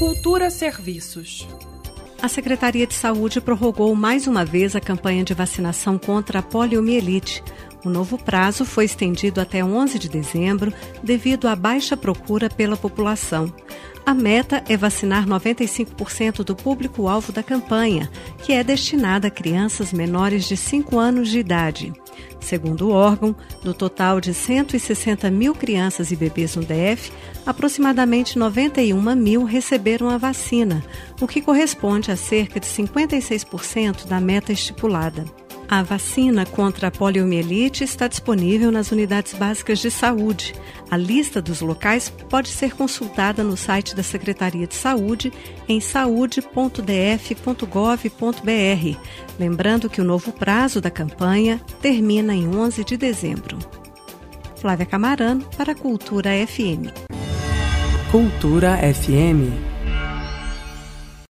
Cultura Serviços. A Secretaria de Saúde prorrogou mais uma vez a campanha de vacinação contra a poliomielite. O novo prazo foi estendido até 11 de dezembro devido à baixa procura pela população. A meta é vacinar 95% do público-alvo da campanha, que é destinada a crianças menores de 5 anos de idade. Segundo o órgão, do total de 160 mil crianças e bebês no DF, aproximadamente 91 mil receberam a vacina, o que corresponde a cerca de 56% da meta estipulada. A vacina contra a poliomielite está disponível nas unidades básicas de saúde. A lista dos locais pode ser consultada no site da Secretaria de Saúde em saude.df.gov.br. Lembrando que o novo prazo da campanha termina em 11 de dezembro. Flávia Camarano para a Cultura FM. Cultura FM